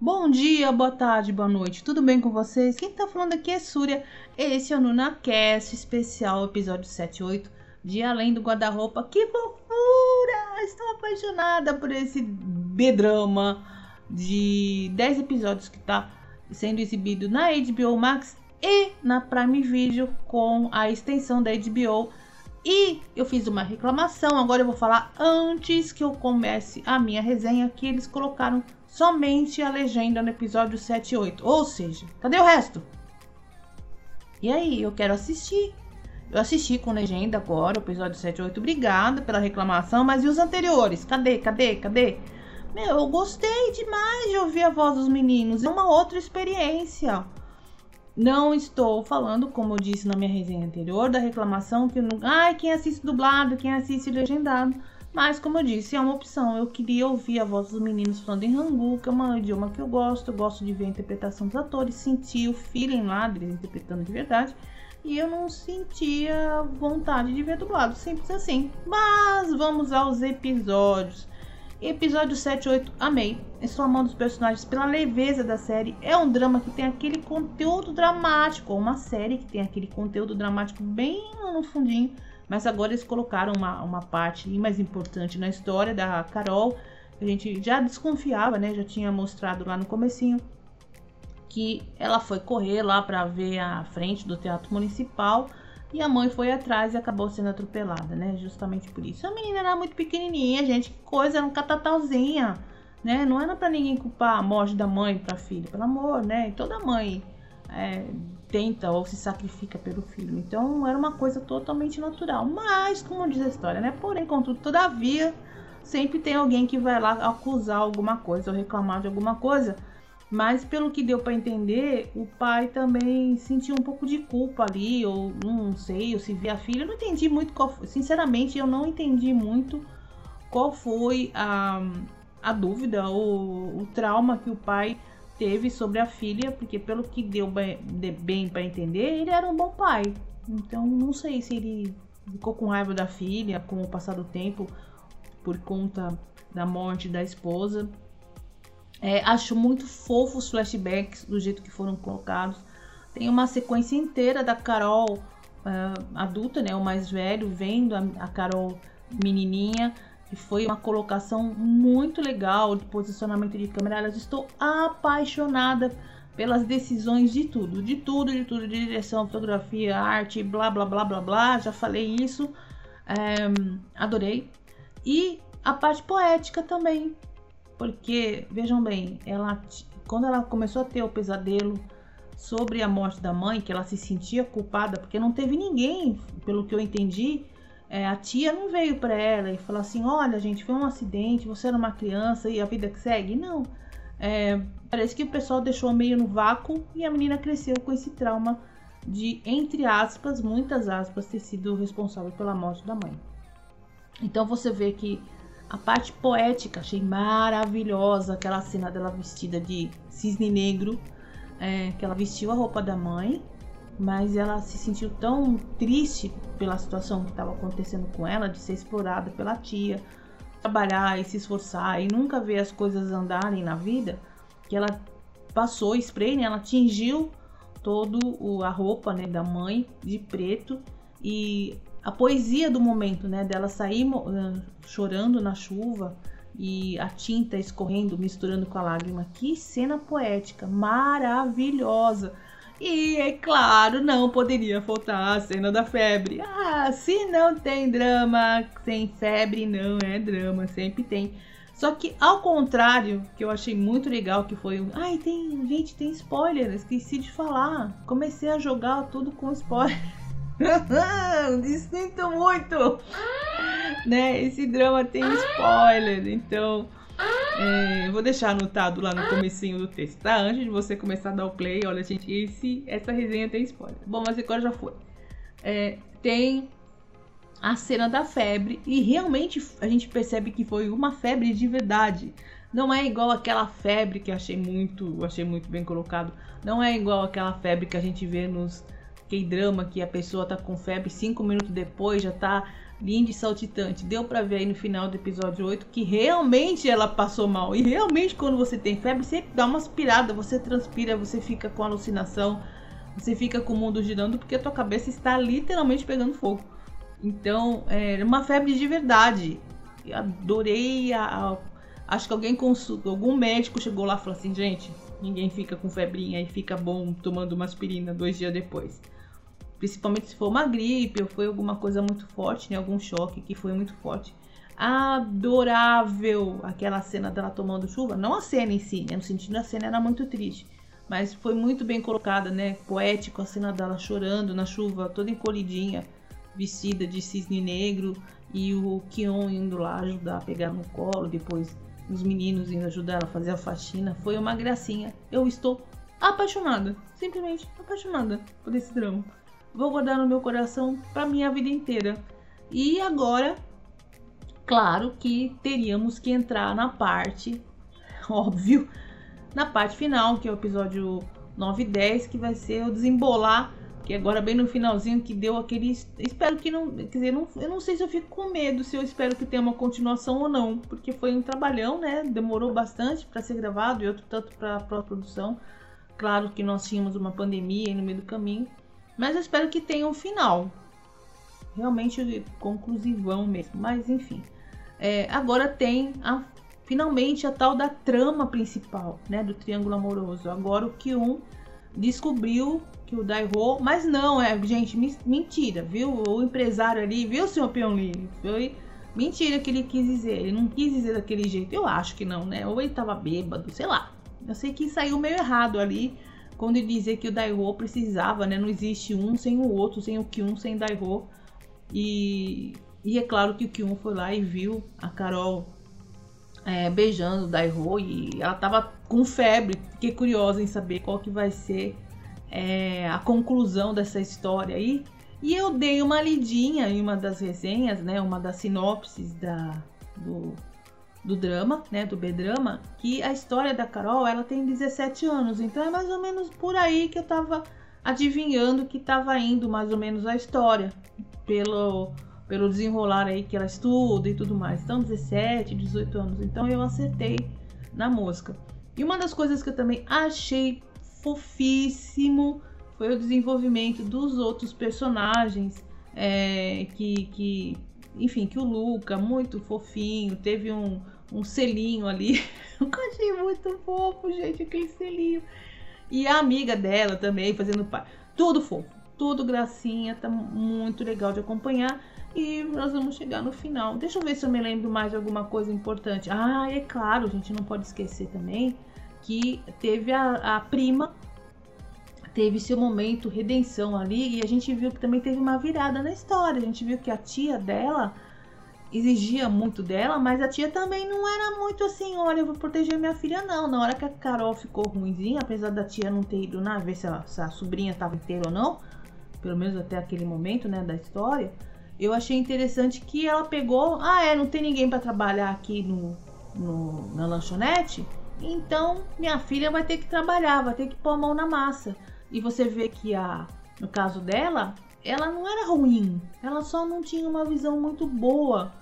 Bom dia, boa tarde, boa noite, tudo bem com vocês? Quem tá falando aqui é Súria. Esse é o NunaCast especial, episódio 78 de Além do Guarda-Roupa. Que fofura! Estou apaixonada por esse B-drama de 10 episódios que tá sendo exibido na HBO Max e na Prime Video com a extensão da HBO. E eu fiz uma reclamação, agora eu vou falar antes que eu comece a minha resenha que eles colocaram somente a legenda no episódio 7 e 8. Ou seja, cadê o resto? E aí, eu quero assistir. Eu assisti com legenda agora, o episódio 7 e 8. Obrigada pela reclamação, mas e os anteriores? Cadê? Cadê? Cadê? Meu, eu gostei demais de ouvir a voz dos meninos. É uma outra experiência. Não estou falando, como eu disse na minha resenha anterior, da reclamação que não. Ai, quem assiste dublado, quem assiste legendado. Mas, como eu disse, é uma opção. Eu queria ouvir a voz dos meninos falando em Hangu, que é um idioma que eu gosto. Eu gosto de ver a interpretação dos atores, sentir o feeling lá deles interpretando de verdade. E eu não sentia vontade de ver dublado, simples assim. Mas vamos aos episódios. Episódio 7 e 8, amei. Estou amando os personagens pela leveza da série. É um drama que tem aquele conteúdo dramático, ou uma série que tem aquele conteúdo dramático bem no fundinho. Mas agora eles colocaram uma, uma parte mais importante na história da Carol. A gente já desconfiava, né? Já tinha mostrado lá no comecinho que ela foi correr lá para ver a frente do Teatro Municipal e a mãe foi atrás e acabou sendo atropelada, né? Justamente por isso. A menina era muito pequenininha, gente, que coisa, era um catatauzinha, né? Não era para ninguém culpar a morte da mãe para filha, pelo amor, né? E toda mãe é, tenta ou se sacrifica pelo filho. Então era uma coisa totalmente natural. Mas, como diz a história, né? Porém, contudo, todavia, sempre tem alguém que vai lá acusar alguma coisa ou reclamar de alguma coisa mas pelo que deu para entender, o pai também sentiu um pouco de culpa ali, ou não sei, ou se via a filha. Eu não entendi muito qual foi. Sinceramente, eu não entendi muito qual foi a, a dúvida ou o trauma que o pai teve sobre a filha, porque pelo que deu bem, bem para entender, ele era um bom pai. Então não sei se ele ficou com raiva da filha com o passar do tempo por conta da morte da esposa. É, acho muito fofo os flashbacks do jeito que foram colocados. Tem uma sequência inteira da Carol uh, adulta, né, o mais velho, vendo a, a Carol menininha, que foi uma colocação muito legal de posicionamento de câmera. Aliás, estou apaixonada pelas decisões de tudo, de tudo, de tudo, de direção, fotografia, arte, blá blá blá blá blá. Já falei isso, é, adorei. E a parte poética também, porque, vejam bem, ela quando ela começou a ter o pesadelo sobre a morte da mãe, que ela se sentia culpada, porque não teve ninguém, pelo que eu entendi, é, a tia não veio para ela e falou assim: olha, gente, foi um acidente, você era uma criança e a vida que segue. Não. É, parece que o pessoal deixou meio no vácuo e a menina cresceu com esse trauma de, entre aspas, muitas aspas, ter sido responsável pela morte da mãe. Então você vê que a parte poética, achei maravilhosa aquela cena dela vestida de cisne negro, é, que ela vestiu a roupa da mãe, mas ela se sentiu tão triste pela situação que estava acontecendo com ela, de ser explorada pela tia, trabalhar e se esforçar e nunca ver as coisas andarem na vida, que ela passou spray, né? Ela tingiu todo o, a roupa né, da mãe de preto e a poesia do momento, né? Dela sair uh, chorando na chuva e a tinta escorrendo, misturando com a lágrima. Que cena poética, maravilhosa. E é claro, não poderia faltar a cena da febre. Ah, se não tem drama sem febre, não é drama, sempre tem. Só que ao contrário, que eu achei muito legal, que foi, ai, tem, gente, tem spoiler, esqueci de falar. Comecei a jogar tudo com spoiler. Sinto muito! né? Esse drama tem spoiler, então é, vou deixar anotado lá no comecinho do texto, tá? Antes de você começar a dar o play, olha, gente, esse, essa resenha tem spoiler. Bom, mas agora já foi. É, tem a cena da febre e realmente a gente percebe que foi uma febre de verdade. Não é igual aquela febre que achei muito, achei muito bem colocado. Não é igual aquela febre que a gente vê nos K-drama que a pessoa tá com febre, cinco minutos depois já tá linda e saltitante. Deu para ver aí no final do episódio 8 que realmente ela passou mal. E realmente quando você tem febre, você dá uma aspirada, você transpira, você fica com alucinação, você fica com o mundo girando porque a tua cabeça está literalmente pegando fogo. Então, é uma febre de verdade. Eu adorei a, a acho que alguém consulta, algum médico chegou lá e falou assim, gente, ninguém fica com febrinha e fica bom tomando uma aspirina dois dias depois principalmente se for uma gripe ou foi alguma coisa muito forte, né? Algum choque que foi muito forte. Adorável aquela cena dela tomando chuva. Não a cena em si, né? No sentido da cena era muito triste. Mas foi muito bem colocada, né? Poético a cena dela chorando na chuva, toda encolhidinha, vestida de cisne negro. E o Kion indo lá ajudar a pegar no colo. Depois os meninos indo ajudar ela a fazer a faxina. Foi uma gracinha. Eu estou apaixonada. Simplesmente apaixonada por esse drama vou guardar no meu coração para minha vida inteira. E agora, claro que teríamos que entrar na parte, óbvio, na parte final, que é o episódio 9 e 10, que vai ser o desembolar, que agora bem no finalzinho que deu aquele, espero que não, quer dizer, não, eu não sei se eu fico com medo, se eu espero que tenha uma continuação ou não, porque foi um trabalhão, né? Demorou bastante para ser gravado e outro tanto para a produção. Claro que nós tínhamos uma pandemia no meio do caminho, mas eu espero que tenha um final. Realmente conclusivão mesmo. Mas enfim. É, agora tem a, finalmente a tal da trama principal, né? Do triângulo amoroso. Agora o Kyun descobriu que o Daiho. Mas não, é, gente, mentira, viu? O empresário ali, viu, senhor Pyongyang? Foi mentira que ele quis dizer. Ele não quis dizer daquele jeito. Eu acho que não, né? Ou ele tava bêbado, sei lá. Eu sei que saiu meio errado ali quando ele dizia que o Daiho precisava, né? Não existe um sem o outro, sem o Kyun, sem Daiho. E, e é claro que o Kyun foi lá e viu a Carol é, beijando o Daiho e ela tava com febre. Fiquei curiosa em saber qual que vai ser é, a conclusão dessa história aí. E eu dei uma lidinha em uma das resenhas, né? Uma das sinopses da, do, do drama, né, do B-drama, que a história da Carol, ela tem 17 anos, então é mais ou menos por aí que eu tava adivinhando que tava indo mais ou menos a história, pelo pelo desenrolar aí que ela estuda e tudo mais. Então 17, 18 anos, então eu acertei na música. E uma das coisas que eu também achei fofíssimo foi o desenvolvimento dos outros personagens é, que, que enfim, que o Luca, muito fofinho, teve um, um selinho ali. Eu achei muito fofo, gente, aquele selinho. E a amiga dela também, fazendo pai. Tudo fofo, tudo gracinha, tá muito legal de acompanhar. E nós vamos chegar no final. Deixa eu ver se eu me lembro mais de alguma coisa importante. Ah, é claro, a gente não pode esquecer também que teve a, a prima teve seu momento redenção ali e a gente viu que também teve uma virada na história. A gente viu que a tia dela exigia muito dela, mas a tia também não era muito assim, olha, eu vou proteger minha filha não. Na hora que a Carol ficou ruimzinha, apesar da tia não ter ido na ver se a, se a sobrinha estava inteira ou não, pelo menos até aquele momento, né, da história, eu achei interessante que ela pegou, ah, é, não tem ninguém para trabalhar aqui no, no na lanchonete, então minha filha vai ter que trabalhar, vai ter que pôr a mão na massa. E você vê que a, no caso dela, ela não era ruim, ela só não tinha uma visão muito boa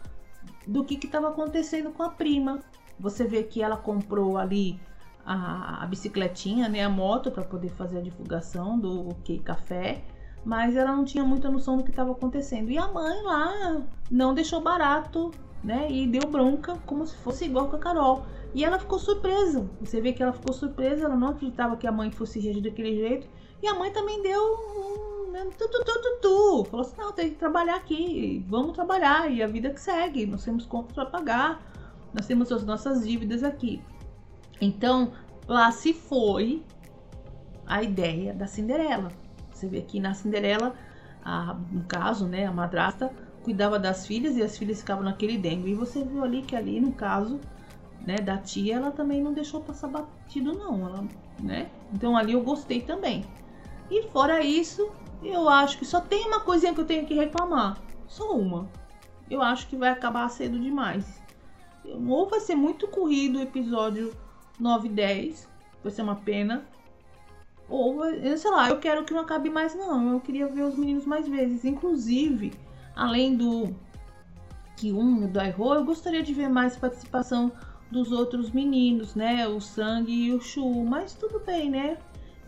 do que estava acontecendo com a prima. Você vê que ela comprou ali a, a bicicletinha, né, a moto para poder fazer a divulgação do que café, mas ela não tinha muita noção do que estava acontecendo. E a mãe lá não deixou barato, né, e deu bronca como se fosse igual com a Carol. E ela ficou surpresa. Você vê que ela ficou surpresa, ela não acreditava que a mãe fosse reagir daquele jeito. E a mãe também deu um. Né, tu, tu, tu, tu, tu. Falou assim: não, tem que trabalhar aqui, vamos trabalhar. E a vida que segue, nós temos contas para pagar, nós temos as nossas dívidas aqui. Então, lá se foi a ideia da Cinderela. Você vê aqui na Cinderela, a, no caso, né, a madrasta cuidava das filhas e as filhas ficavam naquele dengue. E você viu ali que ali, no caso, né, da tia, ela também não deixou passar batido não, ela, né? Então ali eu gostei também. E fora isso, eu acho que só tem uma coisinha que eu tenho que reclamar, só uma. Eu acho que vai acabar cedo demais. Ou vai ser muito corrido o episódio 9 e 10, vai ser uma pena. Ou, sei lá, eu quero que não acabe mais não, eu queria ver os meninos mais vezes. Inclusive, além do Ki-un, do Aiho, eu gostaria de ver mais participação dos outros meninos, né? O Sang e o Shu, mas tudo bem, né?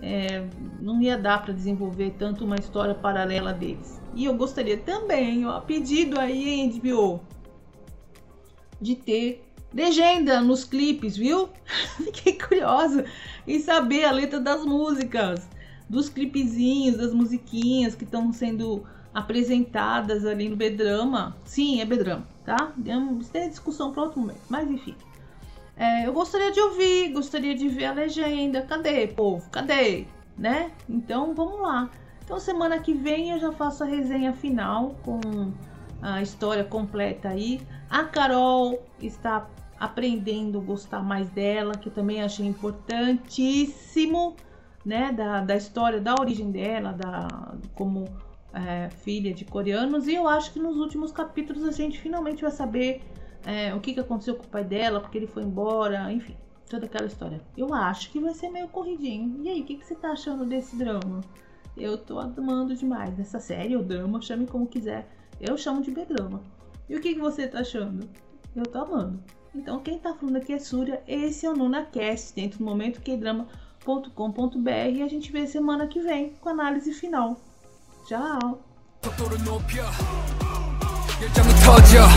É, não ia dar para desenvolver tanto uma história paralela deles. E eu gostaria também, ó, pedido aí em HBO, de ter legenda nos clipes, viu? Fiquei curiosa em saber a letra das músicas, dos clipezinhos, das musiquinhas que estão sendo apresentadas ali no B-drama. Sim, é B-drama, tá? Isso é discussão para outro momento, mas enfim. É, eu gostaria de ouvir, gostaria de ver a legenda. Cadê, povo? Cadê? Né? Então vamos lá. Então semana que vem eu já faço a resenha final com a história completa aí. A Carol está aprendendo a gostar mais dela, que também achei importantíssimo, né? Da, da história, da origem dela, da como é, filha de coreanos. E eu acho que nos últimos capítulos a gente finalmente vai saber é, o que, que aconteceu com o pai dela, porque ele foi embora, enfim, toda aquela história. Eu acho que vai ser meio corridinho. E aí, o que, que você tá achando desse drama? Eu tô amando demais dessa série, o drama, chame como quiser. Eu chamo de B-drama. E o que, que você tá achando? Eu tô amando. Então, quem tá falando aqui é Súria, esse é o NunaCast, dentro do momento que drama.com.br e a gente vê semana que vem com a análise final. Tchau! 열정이 터져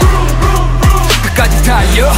끝까지 달려